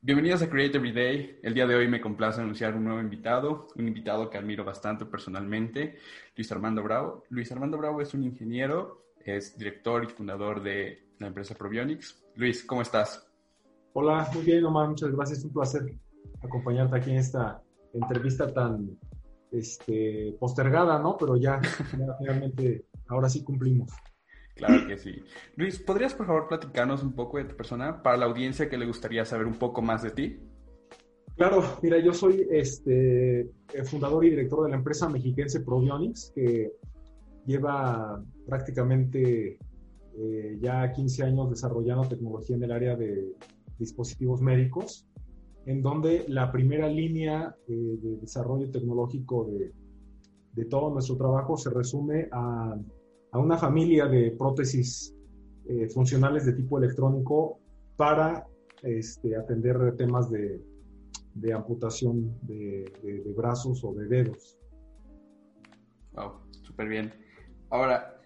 Bienvenidos a Create Every Day. El día de hoy me complace anunciar un nuevo invitado, un invitado que admiro bastante personalmente, Luis Armando Bravo. Luis Armando Bravo es un ingeniero, es director y fundador de la empresa Probionics. Luis, ¿cómo estás? Hola, muy bien, Omar, muchas gracias. Un placer acompañarte aquí en esta entrevista tan este, postergada, ¿no? Pero ya, ya finalmente, ahora sí cumplimos. Claro que sí. Luis, ¿podrías por favor platicarnos un poco de tu persona para la audiencia que le gustaría saber un poco más de ti? Claro, mira, yo soy este, fundador y director de la empresa mexiquense Probionics, que lleva prácticamente eh, ya 15 años desarrollando tecnología en el área de dispositivos médicos, en donde la primera línea eh, de desarrollo tecnológico de, de todo nuestro trabajo se resume a a una familia de prótesis eh, funcionales de tipo electrónico para este, atender temas de, de amputación de, de, brazos o de dedos. Wow, súper bien. Ahora,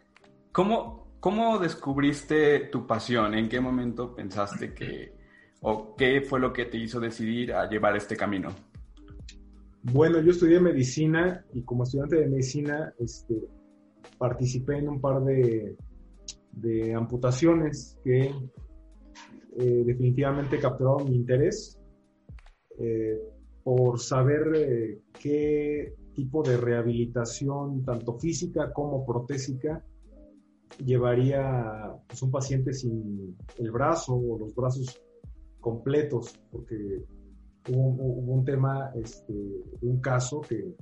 ¿cómo, ¿cómo descubriste tu pasión? ¿En qué momento pensaste que, o qué fue lo que te hizo decidir a llevar este camino? Bueno, yo estudié medicina y como estudiante de medicina, este, participé en un par de, de amputaciones que eh, definitivamente capturaron mi interés eh, por saber eh, qué tipo de rehabilitación, tanto física como protésica, llevaría pues, un paciente sin el brazo o los brazos completos, porque hubo, un tema, este, un caso que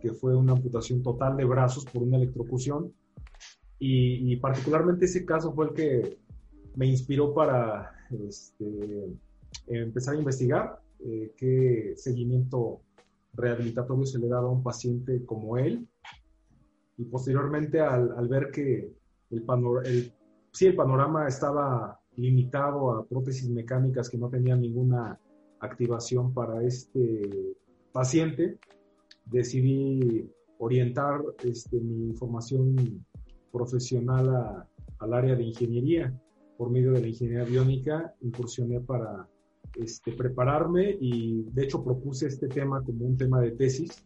que fue una amputación total de brazos por una electrocución. Y, particularmente ese caso fue el que me inspiró para este, empezar a investigar eh, qué seguimiento rehabilitatorio se le daba a un paciente como él. Y posteriormente al, ver que el, el, sí, el panorama estaba limitado a prótesis mecánicas que no tenían ninguna activación para este paciente, decidí orientar este, mi formación profesional al área de ingeniería. Por medio de la ingeniería biónica incursioné para este, prepararme y de hecho propuse este tema como un tema de tesis.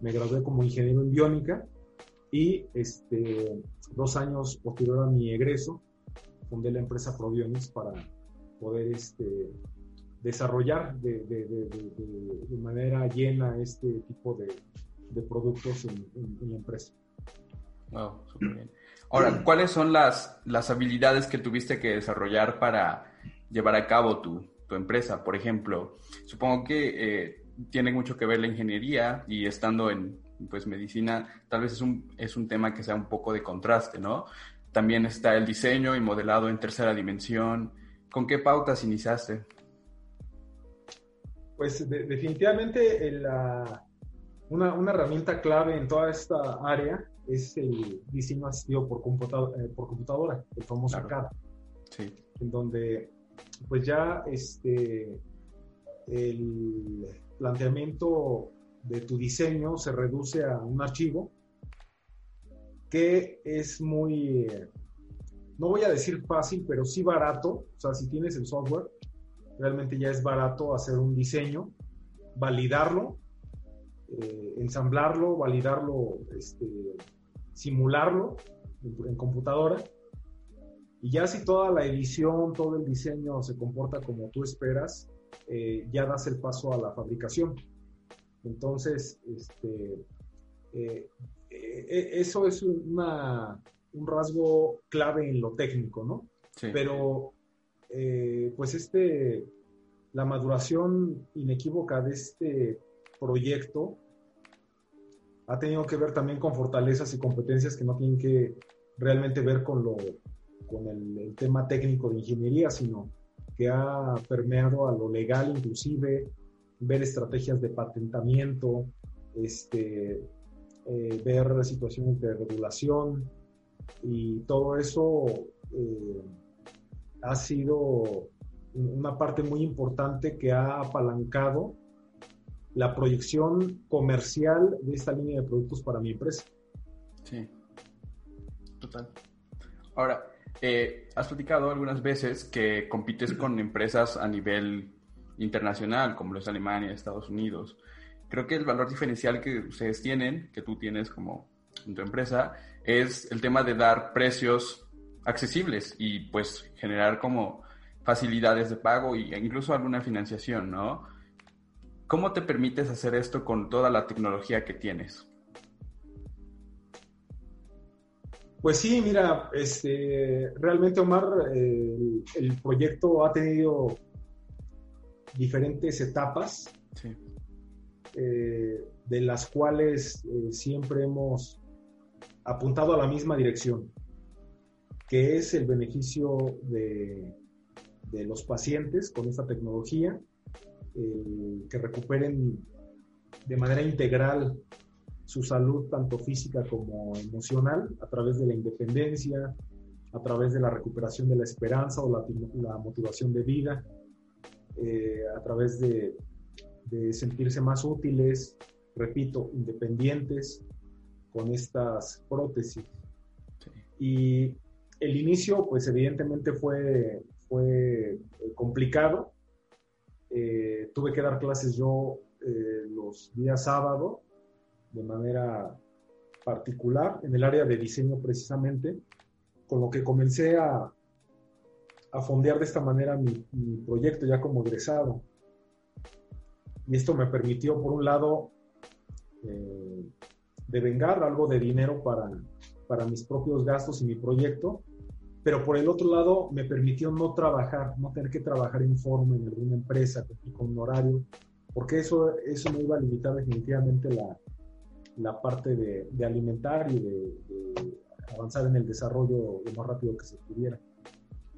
Me gradué como ingeniero en biónica y este, dos años posterior a mi egreso fundé la empresa Probionics para poder este, desarrollar de, de, de, de, manera llena este tipo de, productos en, la empresa. Wow, súper bien. Ahora, ¿cuáles son las, las habilidades que tuviste que desarrollar para llevar a cabo tu, tu empresa? Por ejemplo, supongo que eh, tiene mucho que ver la ingeniería y estando en pues, medicina, tal vez es un, es un tema que sea un poco de contraste, ¿no? También está el diseño y modelado en tercera dimensión. ¿Con qué pautas iniciaste? Pues definitivamente la, una, una, herramienta clave en toda esta área es el diseño asistido por, computadora, eh, por computadora, el famoso CAD. Sí. En donde pues ya este, el planteamiento de tu diseño se reduce a un archivo que es muy, no voy a decir fácil, pero sí barato. O sea, si tienes el software, realmente ya es barato hacer un diseño, validarlo, eh, ensamblarlo, validarlo, este, simularlo en, computadora. Y ya si toda la edición, todo el diseño se comporta como tú esperas, eh, ya das el paso a la fabricación. Entonces, este, eh, eso es una, un rasgo clave en lo técnico, ¿no? Sí. Pero eh, pues este, la maduración inequívoca de este proyecto ha tenido que ver también con fortalezas y competencias que no tienen que realmente ver con, lo, con el, tema técnico de ingeniería, sino que ha permeado a lo legal inclusive, ver estrategias de patentamiento, este, eh, ver situaciones de regulación y todo eso eh, ha sido una parte muy importante que ha apalancado la proyección comercial de esta línea de productos para mi empresa. Sí, total. Ahora, eh, has platicado algunas veces que compites con empresas a nivel internacional, como lo es Alemania, Estados Unidos. Creo que el valor diferencial que ustedes tienen, que tú tienes como tu empresa, es el tema de dar precios accesibles y pues generar como facilidades de pago e incluso alguna financiación, ¿no? ¿Cómo te permites hacer esto con toda la tecnología que tienes? Pues sí, mira, este, realmente Omar, el, proyecto ha tenido diferentes etapas, eh, de las cuales eh, siempre hemos apuntado a la misma dirección, que es el beneficio de, de los pacientes con esta tecnología, que recuperen de manera integral su salud tanto física como emocional a través de la independencia, a través de la recuperación de la esperanza o la, motivación de vida, eh, a través de, sentirse más útiles, repito, independientes con estas prótesis. Y el inicio, pues evidentemente fue, fue eh, complicado. Eh, tuve que dar clases yo los días sábado de manera particular en el área de diseño precisamente, con lo que comencé a, a fondear de esta manera mi, proyecto ya como egresado. Y esto me permitió, por un lado, eh, devengar algo de dinero para, para mis propios gastos y mi proyecto, pero por el otro lado me permitió no trabajar, no tener que trabajar en forma en alguna empresa con un horario, porque eso, eso me iba a limitar definitivamente la, la parte de, alimentar y de, avanzar en el desarrollo lo más rápido que se pudiera.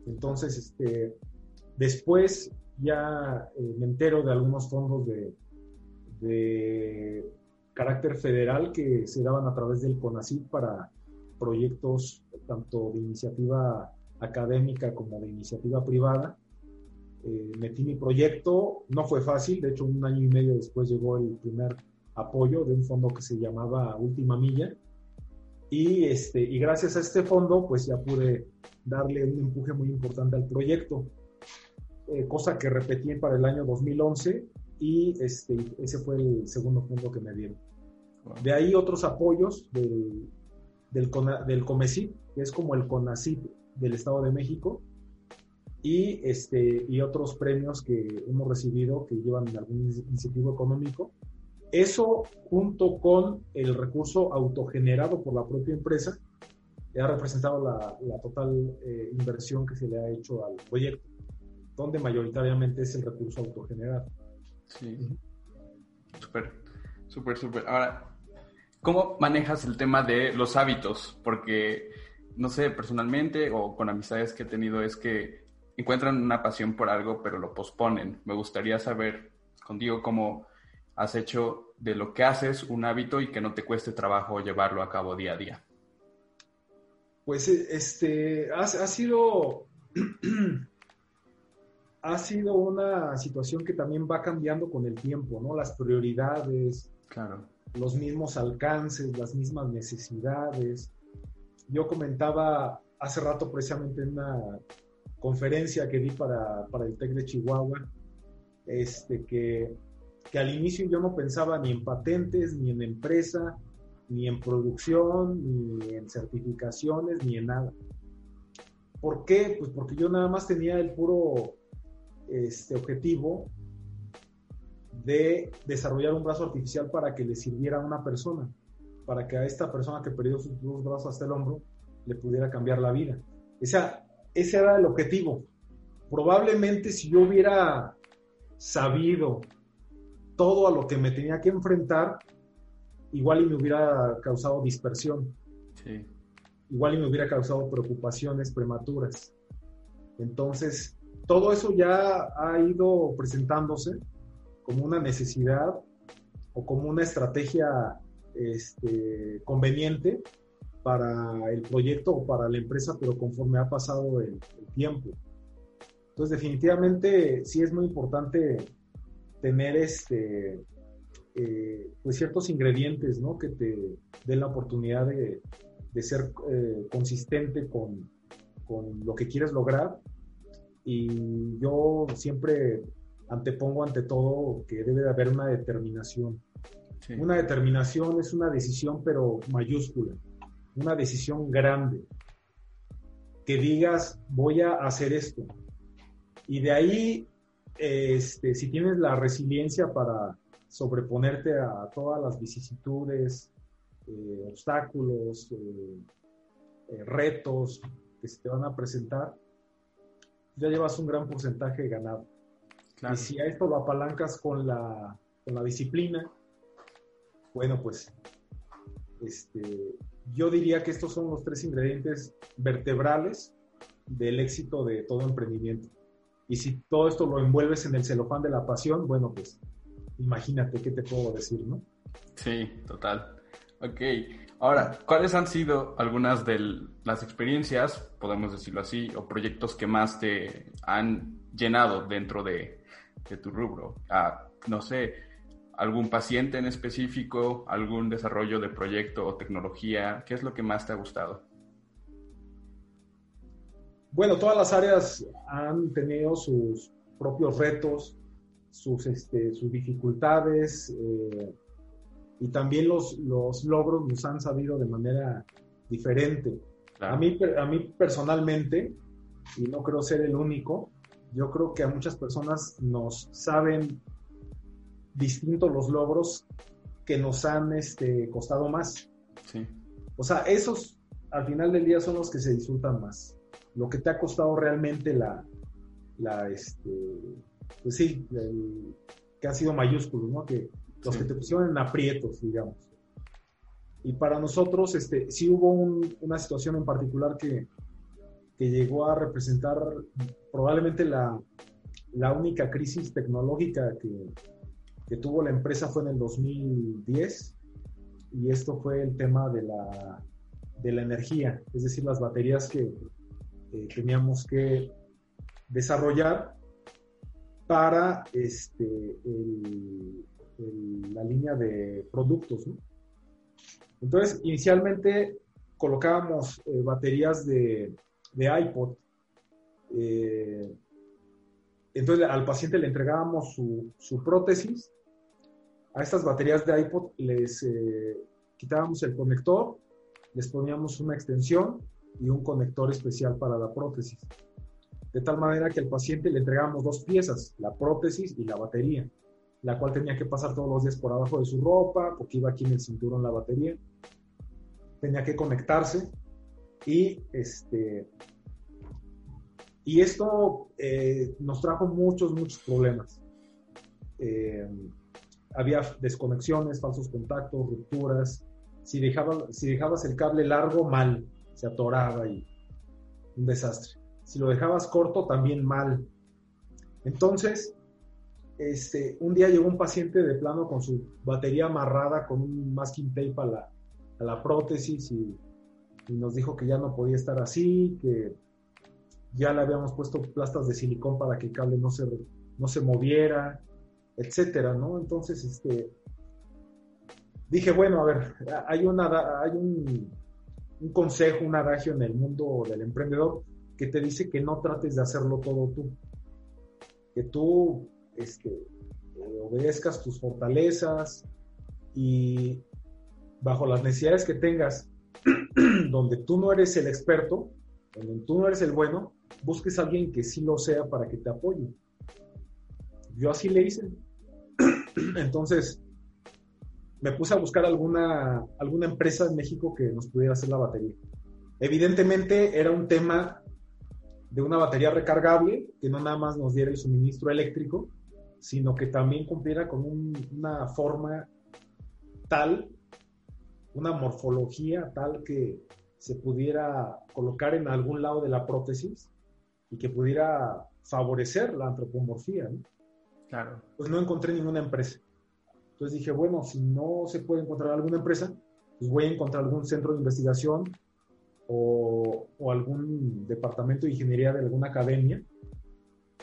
Entonces, este, después ya eh, me entero de algunos fondos de, de carácter federal que se daban a través del CONACYT para proyectos tanto de iniciativa académica como de iniciativa privada. Eh, metí mi proyecto, no fue fácil, de hecho un año y medio después llegó el primer apoyo de un fondo que se llamaba Última Milla. Y, este, y gracias a este fondo, pues ya pude darle un empuje muy importante al proyecto, eh, cosa que repetí para el año 2011 y este, ese fue el segundo fondo que me dieron. De ahí otros apoyos del, del, del COMECIT, que es como el CONACIT del Estado de México, y, este, y otros premios que hemos recibido que llevan algún incentivo económico eso junto con el recurso autogenerado por la propia empresa ha representado la, total eh, inversión que se le ha hecho al proyecto, donde mayoritariamente es el recurso autogenerado. Sí. Súper, súper, súper. Ahora, ¿cómo manejas el tema de los hábitos? Porque, no sé, personalmente o con amistades que he tenido es que encuentran una pasión por algo, pero lo posponen. Me gustaría saber contigo cómo has hecho de lo que haces un hábito y que no te cueste trabajo llevarlo a cabo día a día? Pues este ha, sido ha sido una situación que también va cambiando con el tiempo, ¿no? Las prioridades, claro. los mismos alcances, las mismas necesidades. Yo comentaba hace rato precisamente en una conferencia que di para, para el TEC de Chihuahua, este, que que al inicio yo no pensaba ni en patentes, ni en empresa, ni en producción, ni en certificaciones, ni en nada. ¿Por qué? Pues porque yo nada más tenía el puro este, objetivo de desarrollar un brazo artificial para que le sirviera a una persona, para que a esta persona que perdió sus dos brazos hasta el hombro le pudiera cambiar la vida. Esa, ese era el objetivo. Probablemente si yo hubiera sabido todo a lo que me tenía que enfrentar, igual y me hubiera causado dispersión. Igual y me hubiera causado preocupaciones prematuras. Entonces, todo eso ya ha ido presentándose como una necesidad o como una estrategia este, conveniente para el proyecto o para la empresa, pero conforme ha pasado el, tiempo. Entonces, definitivamente sí es muy importante tener este, eh, pues ciertos ingredientes ¿no? que te den la oportunidad de, ser eh, consistente con, lo que quieres lograr. Y yo siempre antepongo ante todo que debe de haber una determinación. Una determinación es una decisión, pero mayúscula, una decisión grande. Que digas, voy a hacer esto. Y de ahí, este, si tienes la resiliencia para sobreponerte a todas las vicisitudes, eh, obstáculos, eh, eh, retos que se te van a presentar, ya llevas un gran porcentaje ganado. Y si a esto lo apalancas con la, con la disciplina, bueno, pues este, yo diría que estos son los tres ingredientes vertebrales del éxito de todo emprendimiento. Y si todo esto lo envuelves en el celofán de la pasión, bueno, pues imagínate qué te puedo decir, ¿no? Sí, total. Ok, ahora, ¿cuáles han sido algunas de las experiencias, podemos decirlo así, o proyectos que más te han llenado dentro de, tu rubro? Ah, no sé, algún paciente en específico, algún desarrollo de proyecto o tecnología, ¿qué es lo que más te ha gustado? Bueno, todas las áreas han tenido sus propios retos, sus, este, sus dificultades. Eh, y también los, los logros nos han sabido de manera diferente. A, mí, a mí personalmente, y no creo ser el único, yo creo que a muchas personas nos saben distintos los logros que nos han este, costado más. Sí. O sea, esos al final del día son los que se disfrutan más. Lo que te ha costado realmente la, la este, pues sí, que ha sido mayúsculo, ¿no? Que los que te pusieron en aprietos, digamos. Y para nosotros, este, sí hubo una situación en particular que, que llegó a representar probablemente la, la única crisis tecnológica que, que, tuvo la empresa fue en el 2010 y esto fue el tema de la, de la energía, es decir, las baterías que teníamos que desarrollar para este, el, la línea de productos. Entonces, inicialmente colocábamos eh, baterías de, de iPod. Eh, entonces, al paciente le entregábamos su, su, prótesis. A estas baterías de iPod les eh, quitábamos el conector, les poníamos una extensión y un conector especial para la prótesis. De tal manera que al paciente le entregábamos dos piezas, la prótesis y la batería la cual tenía que pasar todos los días por abajo de su ropa, porque iba aquí en el cinturón la batería. Tenía que conectarse y este y esto eh, nos trajo muchos, muchos problemas. Eh, había desconexiones, falsos contactos, rupturas. Si, dejaba, si dejabas el cable largo, mal, se atoraba y un desastre. Si lo dejabas corto, también mal. Entonces, este, un día llegó un paciente de plano con su batería amarrada con un masking tape a la, a la prótesis y, nos dijo que ya no podía estar así, que ya le habíamos puesto plastas de silicón para que el cable no se, no se moviera, etcétera, ¿no? Entonces, este, dije, bueno, a ver, hay, una, hay un, un consejo, un adagio en el mundo del emprendedor que te dice que no trates de hacerlo todo tú, que tú este, obedezcas tus fortalezas y bajo las necesidades que tengas, donde tú no eres el experto, donde tú no eres el bueno, busques a alguien que sí lo sea para que te apoye. Yo así le hice. Entonces, me puse a buscar alguna, alguna empresa en México que nos pudiera hacer la batería. Evidentemente era un tema de una batería recargable, que no nada más nos diera el suministro eléctrico, sino que también cumpliera con una forma tal, una morfología tal que se pudiera colocar en algún lado de la prótesis y que pudiera favorecer la antropomorfía. ¿no? Claro. Pues no encontré ninguna empresa. Entonces dije, bueno, si no se puede encontrar alguna empresa, pues voy a encontrar algún centro de investigación o, o algún departamento de ingeniería de alguna academia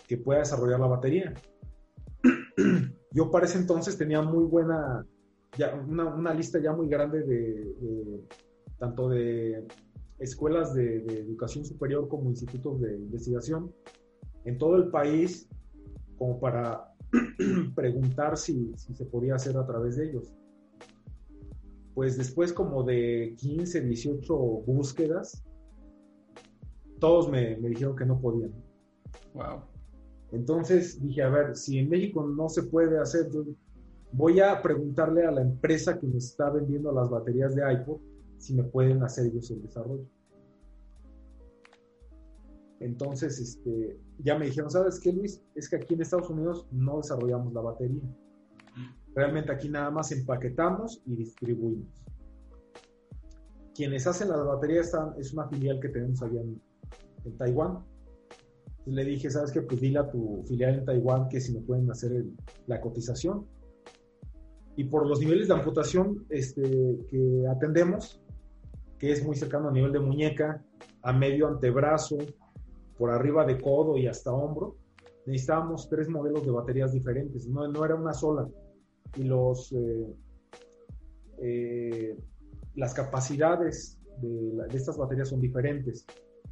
que pueda desarrollar la batería. Yo para ese entonces tenía muy buena, ya una, una lista ya muy grande de, de tanto de escuelas de, de, educación superior como institutos de investigación en todo el país como para preguntar si, si, se podía hacer a través de ellos. Pues después como de 15, 18 búsquedas, todos me, me dijeron que no podían. Wow. Entonces dije, a ver, si en México no se puede hacer, voy a preguntarle a la empresa que me está vendiendo las baterías de iPod si me pueden hacer ellos el desarrollo. Entonces, este, ya me dijeron, ¿sabes qué, Luis? Es que aquí en Estados Unidos no desarrollamos la batería. Realmente aquí nada más empaquetamos y distribuimos. Quienes hacen las baterías están, es una filial que tenemos allá en, en Taiwán. Le dije, ¿sabes qué? Pues dile a tu filial en Taiwán que si me pueden hacer la cotización. Y por los niveles de amputación este, que atendemos, que es muy cercano a nivel de muñeca, a medio antebrazo, por arriba de codo y hasta hombro, necesitábamos tres modelos de baterías diferentes, no, no era una sola. Y los, eh, eh, las capacidades de, la, de, estas baterías son diferentes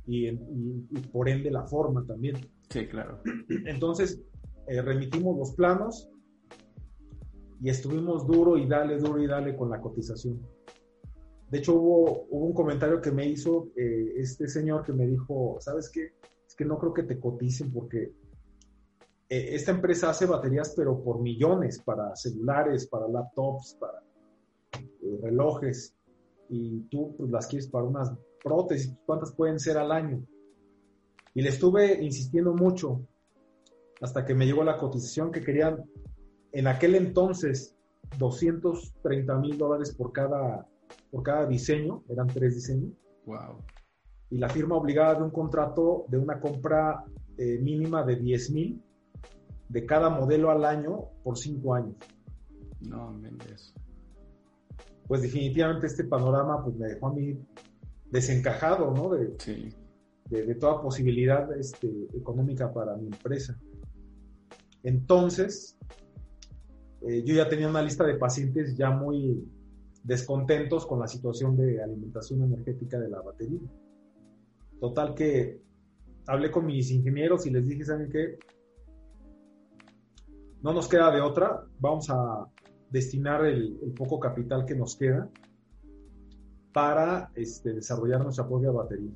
y, y, y, por ende la forma también. Sí, claro. Entonces, eh, remitimos los planos y estuvimos duro y dale, duro y dale con la cotización. De hecho, hubo, hubo un comentario que me hizo eh, este señor que me dijo, ¿sabes qué? Es que no creo que te coticen porque eh, esta empresa hace baterías, pero por millones, para celulares, para laptops, para eh, relojes, y tú pues, las quieres para unas prótesis, ¿cuántas pueden ser al año? Y le estuve insistiendo mucho hasta que me llegó la cotización que querían en aquel entonces 230 mil dólares por cada por cada diseño, eran tres diseños. Wow. Y la firma obligada de un contrato de una compra eh, mínima de 10 mil de cada modelo al año por cinco años. No, Méndez. Pues definitivamente este panorama pues, me dejó a mí desencajado, ¿no? De, sí. de, de toda posibilidad este, económica para mi empresa. Entonces, eh, yo ya tenía una lista de pacientes ya muy, descontentos con la situación de alimentación energética de la batería. Total que hablé con mis ingenieros y les dije, ¿saben qué? No nos queda de otra, vamos a destinar el, el poco capital que nos queda para este, desarrollar nuestra propia batería.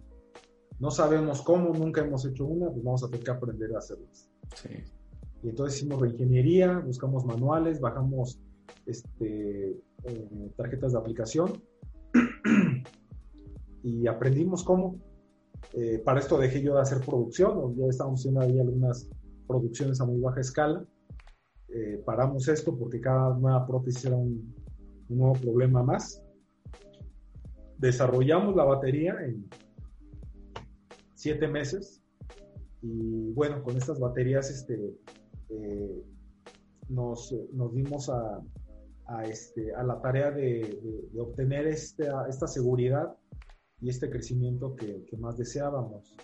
No sabemos cómo, nunca hemos hecho una, pues vamos a tener que aprender a hacerlas. Sí. Y entonces hicimos reingeniería, buscamos manuales, bajamos este, eh, tarjetas de aplicación y aprendimos cómo. Eh, para esto dejé yo de hacer producción, ya estábamos haciendo algunas producciones a muy baja escala. Eh, paramos esto porque cada nueva prótesis era un, un, nuevo problema más. Desarrollamos la batería en siete meses y bueno, con estas baterías este, nos, nos dimos a, a, este, a la tarea de, de, de obtener esta, esta, seguridad y este crecimiento que, que más deseábamos.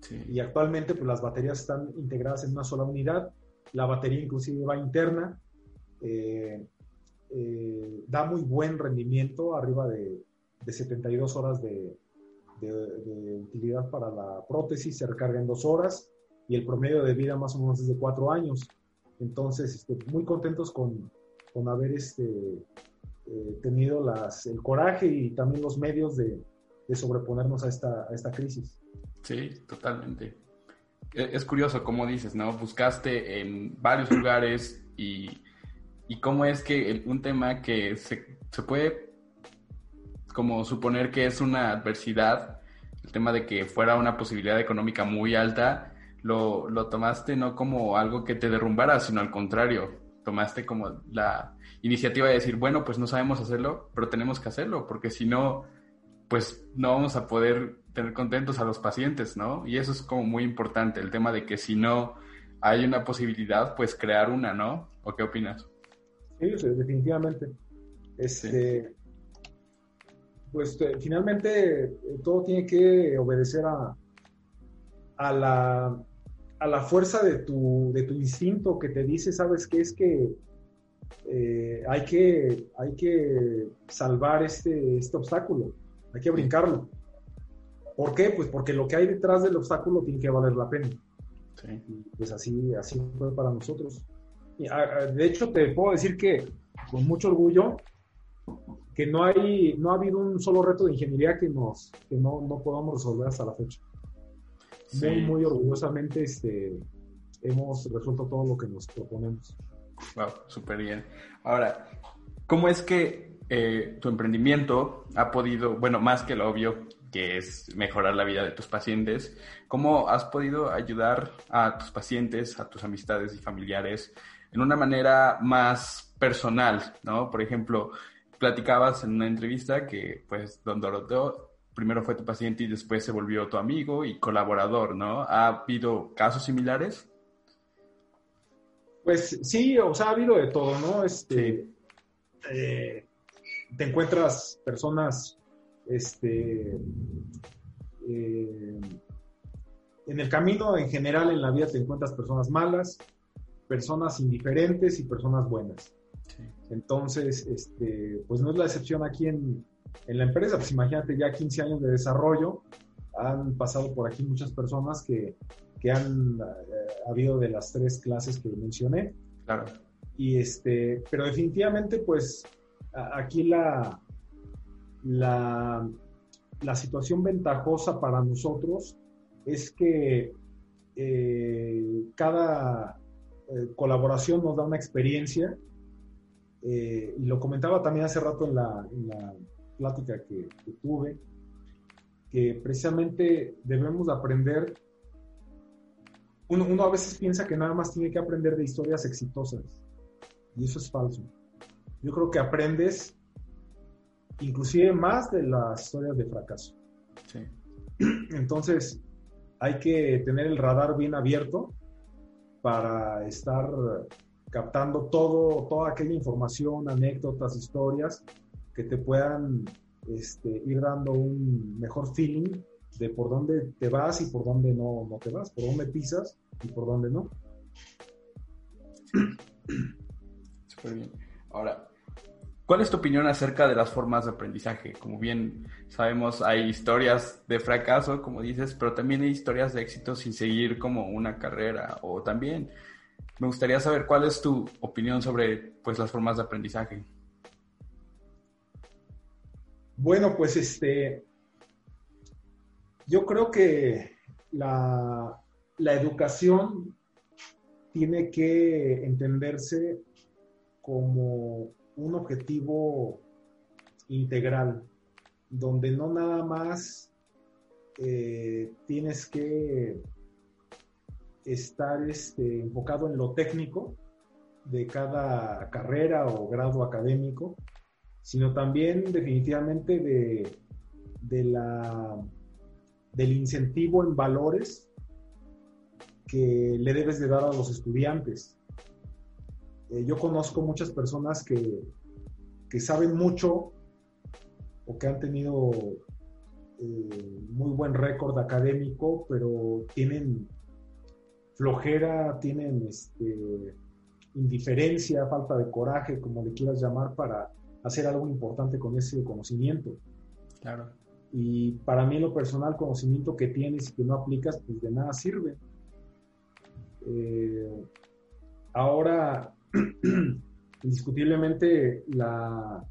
Sí. Y actualmente pues, las baterías están integradas en una sola unidad, la batería inclusive va interna, eh, eh, da muy buen rendimiento, arriba de, de 72 horas de, de, utilidad para la prótesis, se recarga en dos horas y el promedio de vida más o menos es de cuatro años. Entonces, este, muy contentos con, con haber este, eh, tenido las, el coraje y también los medios de, de sobreponernos a esta, a esta crisis. Sí, totalmente. Es curioso, como dices, ¿no? Buscaste en varios lugares y, y cómo es que el, un tema que se, se, puede como suponer que es una adversidad, el tema de que fuera una posibilidad económica muy alta, lo, lo tomaste no como algo que te derrumbara, sino al contrario, tomaste como la iniciativa de decir, bueno, pues no sabemos hacerlo, pero tenemos que hacerlo, porque si no, pues no vamos a poder tener contentos a los pacientes, ¿no? Y eso es como muy importante, el tema de que si no hay una posibilidad, pues crear una, ¿no? ¿O qué opinas? Sí, definitivamente. Este, Pues finalmente eh, todo tiene que obedecer a, a, la, a la fuerza de tu, de tu instinto que te dice, ¿sabes qué? Es que eh, hay que hay que salvar este, este obstáculo, hay que brincarlo. ¿Por qué? Pues porque lo que hay detrás del obstáculo tiene que valer la pena. pues así, así fue para nosotros. de hecho, te puedo decir que con mucho orgullo que no hay, no ha habido un solo reto de ingeniería que nos, que no, no podamos resolver hasta la fecha. Muy, muy orgullosamente este, hemos resuelto todo lo que nos proponemos. Wow, súper bien. Ahora, ¿cómo es que eh, tu emprendimiento ha podido, bueno, más que lo obvio, que es mejorar la vida de tus pacientes, ¿cómo has podido ayudar a tus pacientes, a tus amistades y familiares en una manera más personal, ¿no? Por ejemplo, platicabas en una entrevista que, pues, don Doroteo primero fue tu paciente y después se volvió tu amigo y colaborador, ¿no? ¿Ha habido casos similares? Pues sí, o sea, ha habido de todo, ¿no? Este, eh, te encuentras personas, este, eh, en el camino en general en la vida te encuentras personas malas, personas indiferentes y personas buenas. Entonces, este, pues no es la excepción aquí en, en la empresa, pues imagínate ya 15 años de desarrollo, han pasado por aquí muchas personas que que han eh, habido de las tres clases que mencioné. Claro. Y este, pero definitivamente, pues aquí la, la, la, situación ventajosa para nosotros es que eh, cada eh, colaboración nos da una experiencia. y lo comentaba también hace rato en la, en la plática que, que tuve, que precisamente debemos aprender uno, a veces piensa que nada más tiene que aprender de historias exitosas y eso es falso. Yo creo que aprendes inclusive más de las historias de fracaso. Entonces, hay que tener el radar bien abierto para estar captando todo, toda aquella información, anécdotas, historias que te puedan este, ir dando un mejor feeling de por dónde te vas y por dónde no, no te vas, por dónde pisas y por dónde no. Súper bien. Ahora, ¿cuál es tu opinión acerca de las formas de aprendizaje? Como bien sabemos, hay historias de fracaso, como dices, pero también hay historias de éxito sin seguir como una carrera. O también me gustaría saber cuál es tu opinión sobre pues, las formas de aprendizaje. Bueno, pues este, yo creo que la, la educación tiene que entenderse como un objetivo integral, donde no nada más eh, tienes que estar este, enfocado en lo técnico de cada carrera o grado académico, sino también definitivamente de, de la, del incentivo en valores que le debes de dar a los estudiantes. Eh, yo conozco muchas personas que, que, saben mucho o que han tenido eh, muy buen récord académico, pero tienen flojera, tienen este, indiferencia, falta de coraje, como le quieras llamar, para hacer algo importante con ese conocimiento. Claro. Y para mí, lo personal, conocimiento que tienes y que no aplicas, pues de nada sirve. Eh, ahora, indiscutiblemente, la,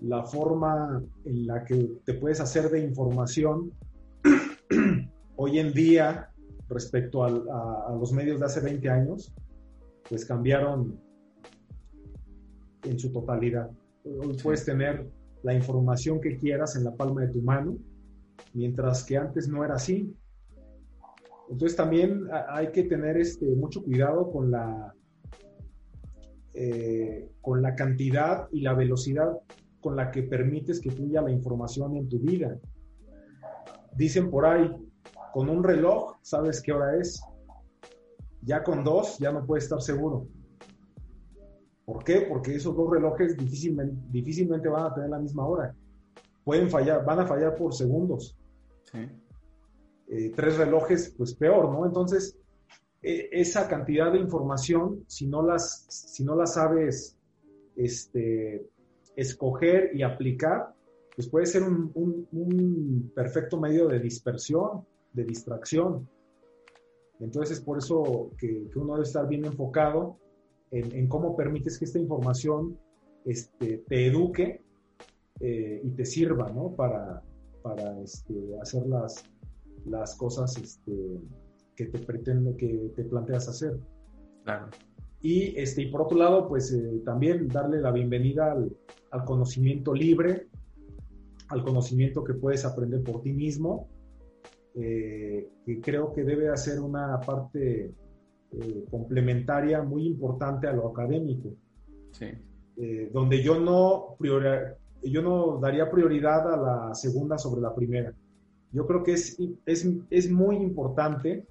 la forma en la que te puedes hacer de información hoy en día respecto a, los medios de hace 20 años, pues cambiaron en su totalidad. Hoy puedes tener la información que quieras en la palma de tu mano, mientras que antes no era así. Entonces también hay que tener este, mucho cuidado con la, eh, con la cantidad y la velocidad con la que permites que fluya la información en tu vida. dicen por ahí, con un reloj sabes qué hora es. Ya con dos ya no puedes estar seguro. ¿Por qué? Porque esos dos relojes difícilmente, difícilmente van a tener la misma hora. Pueden fallar, van a fallar por segundos. Eh, tres relojes, pues peor, ¿no? Entonces, e, esa cantidad de información, si no las, si no las sabes este, escoger y aplicar, pues puede ser un, perfecto medio de dispersión, de distracción. Entonces es por eso que, uno debe estar bien enfocado en, cómo permites que esta información este, te eduque eh, y te sirva ¿no? para, para este, hacer las, las cosas este, que, te pretende, que te planteas hacer. Claro. Y, este, y por otro lado, pues eh, también darle la bienvenida al, al conocimiento libre, al conocimiento que puedes aprender por ti mismo, eh, que creo que debe hacer una parte eh, complementaria muy importante a lo académico. Eh, donde yo no, yo no daría prioridad a la segunda sobre la primera. Yo creo que es, es, es muy importante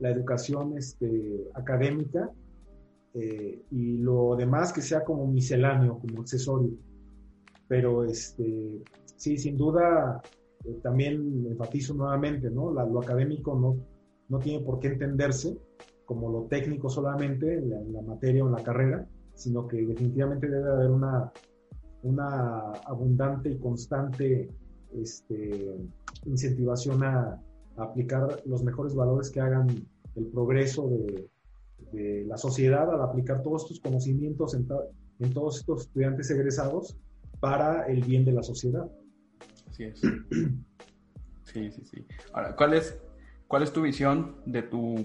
la educación este, académica y lo demás que sea como misceláneo, como accesorio. Pero este, sí, sin duda, eh, también enfatizo nuevamente, ¿no? lo académico no, no tiene por qué entenderse como lo técnico solamente en la, materia o la carrera, sino que definitivamente debe haber una, una abundante y constante este, incentivación a, aplicar los mejores valores que hagan el progreso de, la sociedad al aplicar todos estos conocimientos en, en, todos estos estudiantes egresados para el bien de la sociedad. Así es. Sí, sí, sí. Ahora, ¿cuál es, cuál es tu visión de tu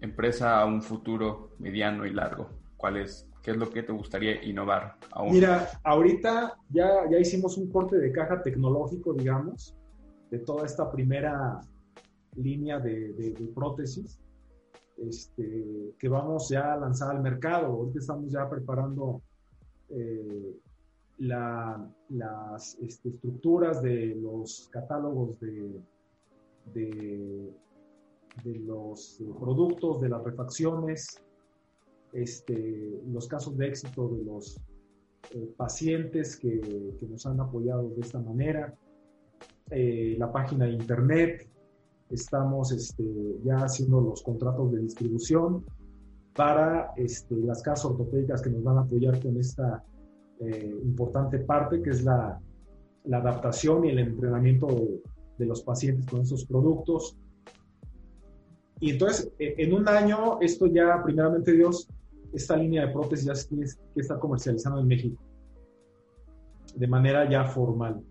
empresa a un futuro mediano y largo? ¿Cuál ¿Qué es lo que te gustaría innovar aún? Mira, ahorita ya, ya hicimos un corte de caja tecnológico, digamos, de toda esta primera línea de, prótesis este, que vamos ya a lanzar al mercado. Ahorita estamos ya preparando eh, las este, estructuras de los catálogos de, los productos, de las refacciones, este, los casos de éxito de los eh, pacientes que, nos han apoyado de esta manera, eh, la página de internet, estamos este, ya haciendo los contratos de distribución para este, las casas ortopédicas que nos van a apoyar con esta eh, importante parte, que es la, la, adaptación y el entrenamiento de, los pacientes con estos productos. Y entonces, e, en un año, esto ya, primeramente Dios, esta línea de prótesis ya se tiene que estar comercializando en México, de manera ya formal.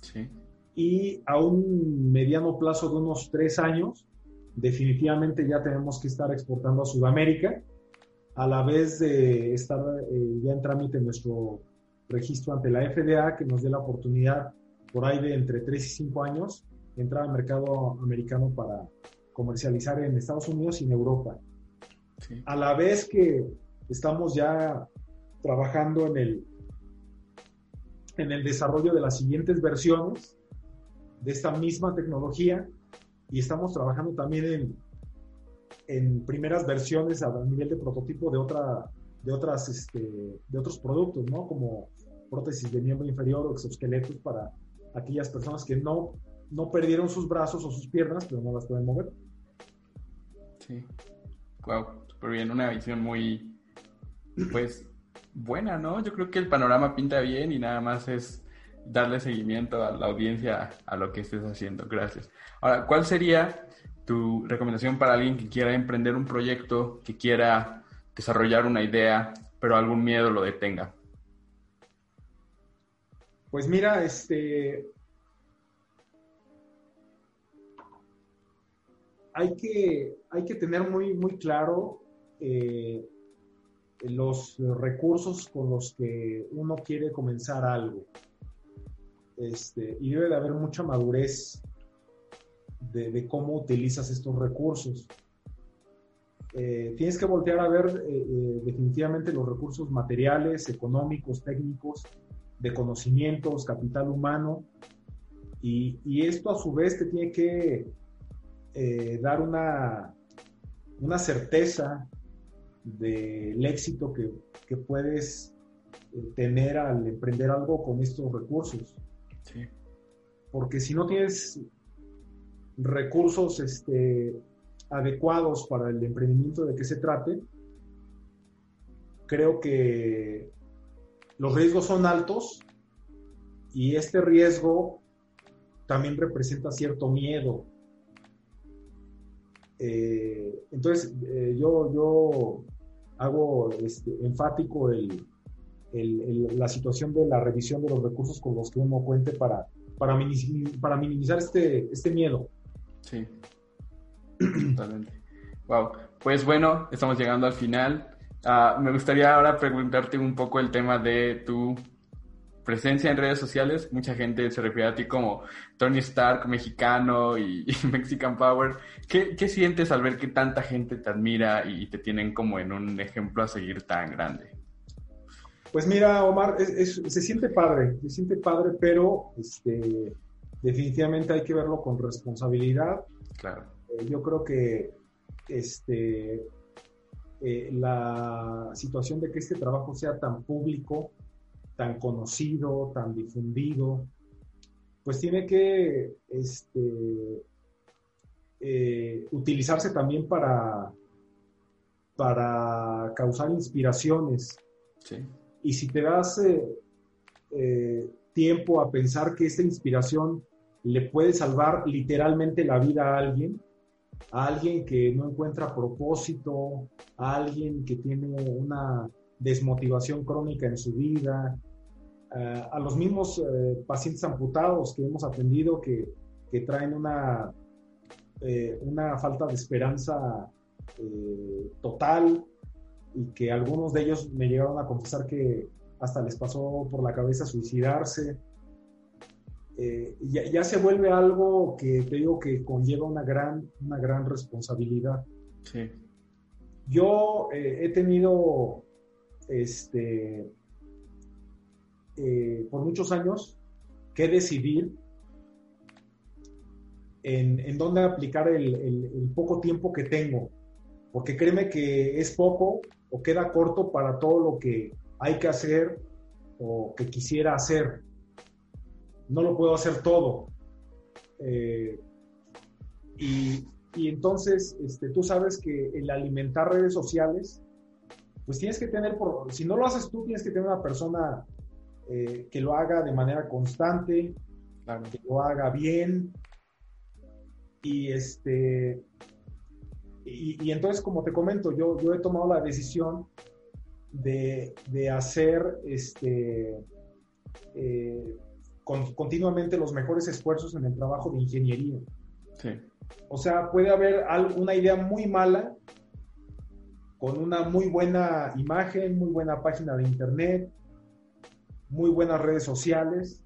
Sí. Y a un mediano plazo de unos tres años, definitivamente ya tenemos que estar exportando a Sudamérica a la vez de estar eh, ya en trámite nuestro registro ante la FDA, que nos dé la oportunidad por ahí de entre 3 y 5 años entrar al mercado americano para comercializar en Estados Unidos y en Europa. A la vez que estamos ya trabajando en el, en el desarrollo de las siguientes versiones de esta misma tecnología y estamos trabajando también en en primeras versiones a nivel de prototipo de, otra, de, otras, este, de otros productos, ¿no? Como prótesis de miembro inferior o exoesqueletos para aquellas personas que no, no perdieron sus brazos o sus piernas, pero no las pueden mover. Sí. Wow, súper bien. Una visión muy, pues, buena, ¿no? Yo creo que el panorama pinta bien y nada más es darle seguimiento a la audiencia a lo que estés haciendo. Gracias. Ahora, ¿cuál sería tu recomendación para alguien que quiera emprender un proyecto, que quiera desarrollar una idea, pero algún miedo lo detenga? Pues mira, este, hay que, hay que tener muy, muy claro eh, los recursos con los que uno quiere comenzar algo. Este, y debe de haber mucha madurez de, cómo utilizas estos recursos. Eh, tienes que voltear a ver eh, definitivamente los recursos materiales, económicos, técnicos, de conocimientos, capital humano, Y, esto a su vez te tiene que eh, dar una, una certeza del éxito que, que puedes eh, tener al emprender algo con estos recursos. Sí. Porque si no tienes recursos este, adecuados para el emprendimiento de que se trate, creo que los riesgos son altos y este riesgo también representa cierto miedo. Eh, entonces, eh, yo, yo hago este, enfático el, la situación de la revisión de los recursos con los que uno cuente para, para, para minimizar este, este miedo. Sí, totalmente. Wow, pues bueno, estamos llegando al final. Ah, me gustaría ahora preguntarte un poco el tema de tu presencia en redes sociales. Mucha gente se refiere a ti como Tony Stark mexicano y, Mexican Power. ¿Qué, ¿Qué, sientes al ver que tanta gente te admira y te tienen como en un ejemplo a seguir tan grande? Pues mira, Omar, se siente padre, se siente padre, pero este, definitivamente hay que verlo con responsabilidad. Claro. Eh, yo creo que este, eh, la situación de que este trabajo sea tan público, tan conocido, tan difundido, pues tiene que este, eh, utilizarse también para, para causar inspiraciones. Sí. Y si te das tiempo a pensar que esta inspiración le puede salvar literalmente la vida a alguien, a alguien que no encuentra propósito, a alguien que tiene una desmotivación crónica en su vida, eh, a los mismos eh, pacientes amputados que hemos atendido que, que traen una, eh, una falta de esperanza total y que algunos de ellos me llegaron a confesar que hasta les pasó por la cabeza suicidarse. Eh, ya, se vuelve algo que te digo que conlleva una gran, una gran responsabilidad. Sí. Yo eh, he tenido, este, eh, por muchos años, que decidir en, en dónde aplicar el, el, poco tiempo que tengo, porque créeme que es poco o queda corto para todo lo que hay que hacer o que quisiera hacer no lo puedo hacer todo. Eh, y, entonces, este, tú sabes que el alimentar redes sociales, pues tienes que tener, por, si no lo haces tú, tienes que tener una persona eh, que lo haga de manera constante, que lo haga bien. Y este, y, entonces, como te comento, yo, yo he tomado la decisión de, hacer este, eh, continuamente los mejores esfuerzos en el trabajo de ingeniería. Sí. O sea, puede haber una idea muy mala con una muy buena imagen, muy buena página de internet, muy buenas redes sociales,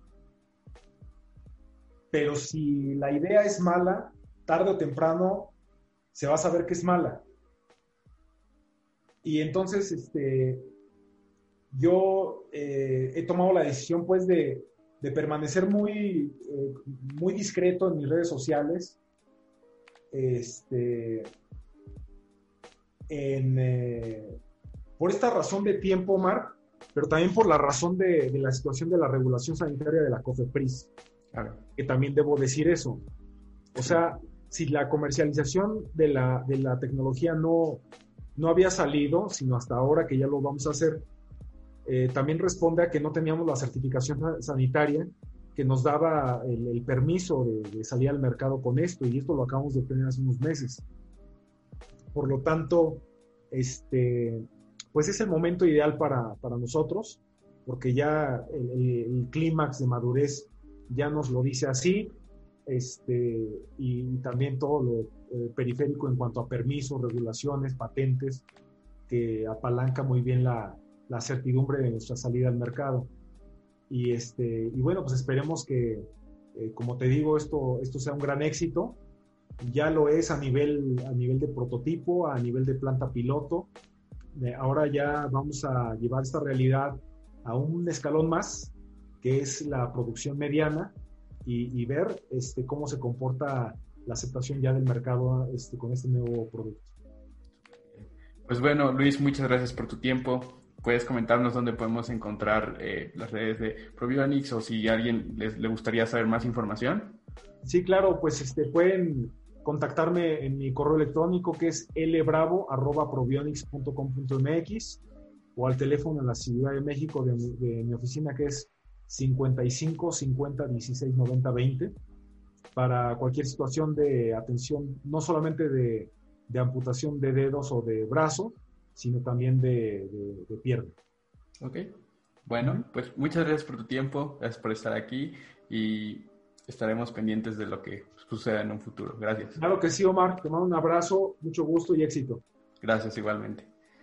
pero si la idea es mala, tarde o temprano se va a saber que es mala. Y entonces, este, yo eh, he tomado la decisión, pues, de, de permanecer muy, eh, muy discreto en mis redes sociales. Este, eh, por esta razón de tiempo, Omar, pero también por la razón de, la situación de la regulación sanitaria de la COFEPRIS, que también debo decir eso. O sea, si la comercialización de la, de la tecnología no, no había salido, sino hasta ahora que ya lo vamos a hacer, eh, también responde a que no teníamos la certificación sanitaria que nos daba el, permiso de, salir al mercado con esto, y esto lo acabamos de obtener hace unos meses. Por lo tanto, este, pues es el momento ideal para, para nosotros, porque ya el, clímax de madurez ya nos lo dice así, este, y, también todo lo eh, periférico en cuanto a permisos, regulaciones, patentes, que apalanca muy bien la, la certidumbre de nuestra salida al mercado. Y, este, y bueno, pues esperemos que, eh, como te digo, esto, esto sea un gran éxito. Ya lo es a nivel, a nivel de prototipo, a nivel de planta piloto. Ahora ya vamos a llevar esta realidad a un escalón más, que es la producción mediana. y, ver este, cómo se comporta la aceptación ya del mercado este, con este nuevo producto. Pues bueno, Luis, muchas gracias por tu tiempo. ¿Puedes comentarnos dónde podemos encontrar eh, las redes de Probionics o si a alguien les, le gustaría saber más información? Sí, claro, pues este, pueden contactarme en mi correo electrónico que es lbravo.probionics.com.mx o al teléfono en la Ciudad de México de, de mi oficina que es 55 50 16 90 20 para cualquier situación de atención, no solamente de, de amputación de dedos o de brazo, sino también de, de, pierna. Ok, bueno, pues muchas gracias por tu tiempo, gracias por estar aquí y estaremos pendientes de lo que suceda en un futuro. Gracias. Claro que sí, Omar, te mando un abrazo, mucho gusto y éxito. Gracias igualmente.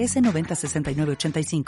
NMLS 906985.